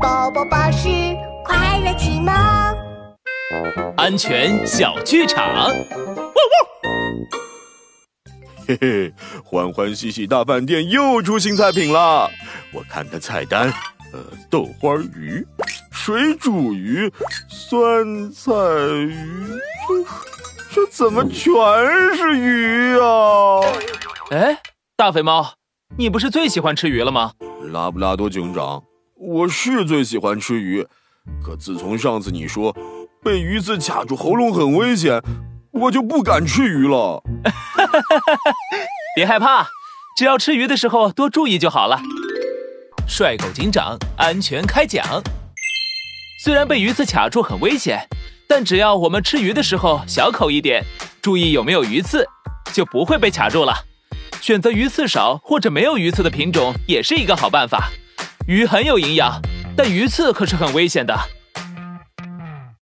宝宝巴士快乐启蒙，安全小剧场。嘿嘿，欢欢喜喜大饭店又出新菜品了。我看看菜单，呃，豆花鱼、水煮鱼、酸菜鱼，这这怎么全是鱼啊？哎，大肥猫，你不是最喜欢吃鱼了吗？拉布拉多警长，我是最喜欢吃鱼，可自从上次你说被鱼刺卡住喉咙很危险。我就不敢吃鱼了。别害怕，只要吃鱼的时候多注意就好了。帅狗警长安全开讲。虽然被鱼刺卡住很危险，但只要我们吃鱼的时候小口一点，注意有没有鱼刺，就不会被卡住了。选择鱼刺少或者没有鱼刺的品种也是一个好办法。鱼很有营养，但鱼刺可是很危险的。